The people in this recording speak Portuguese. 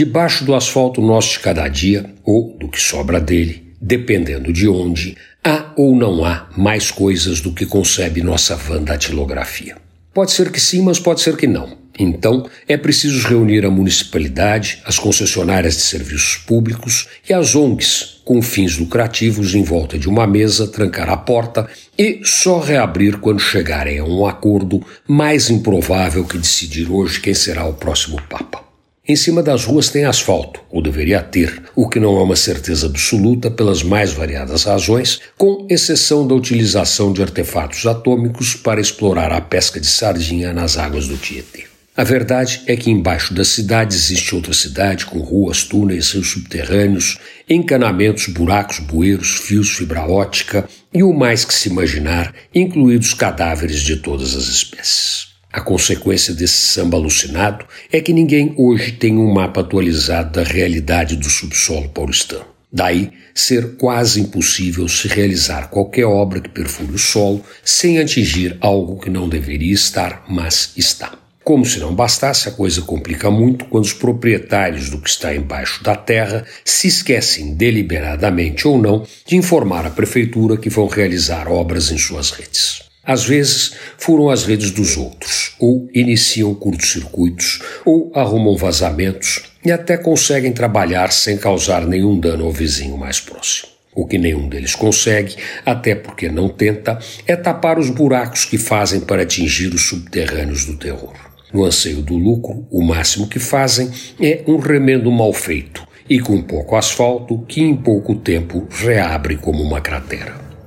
Debaixo do asfalto nosso de cada dia, ou do que sobra dele, dependendo de onde, há ou não há mais coisas do que concebe nossa van datilografia. Pode ser que sim, mas pode ser que não. Então, é preciso reunir a municipalidade, as concessionárias de serviços públicos e as ONGs com fins lucrativos em volta de uma mesa, trancar a porta e só reabrir quando chegarem a um acordo mais improvável que decidir hoje quem será o próximo Papa. Em cima das ruas tem asfalto, ou deveria ter, o que não é uma certeza absoluta pelas mais variadas razões, com exceção da utilização de artefatos atômicos para explorar a pesca de sardinha nas águas do Tietê. A verdade é que embaixo da cidade existe outra cidade com ruas, túneis, rios subterrâneos, encanamentos, buracos, bueiros, fios, fibra ótica e o mais que se imaginar, incluídos cadáveres de todas as espécies. A consequência desse samba alucinado é que ninguém hoje tem um mapa atualizado da realidade do subsolo paulistano. Daí ser quase impossível se realizar qualquer obra que perfure o solo sem atingir algo que não deveria estar, mas está. Como se não bastasse, a coisa complica muito quando os proprietários do que está embaixo da terra se esquecem, deliberadamente ou não, de informar a prefeitura que vão realizar obras em suas redes. Às vezes furam as redes dos outros, ou iniciam curtos-circuitos, ou arrumam vazamentos e até conseguem trabalhar sem causar nenhum dano ao vizinho mais próximo. O que nenhum deles consegue, até porque não tenta, é tapar os buracos que fazem para atingir os subterrâneos do terror. No anseio do lucro, o máximo que fazem é um remendo mal feito e com pouco asfalto que em pouco tempo reabre como uma cratera.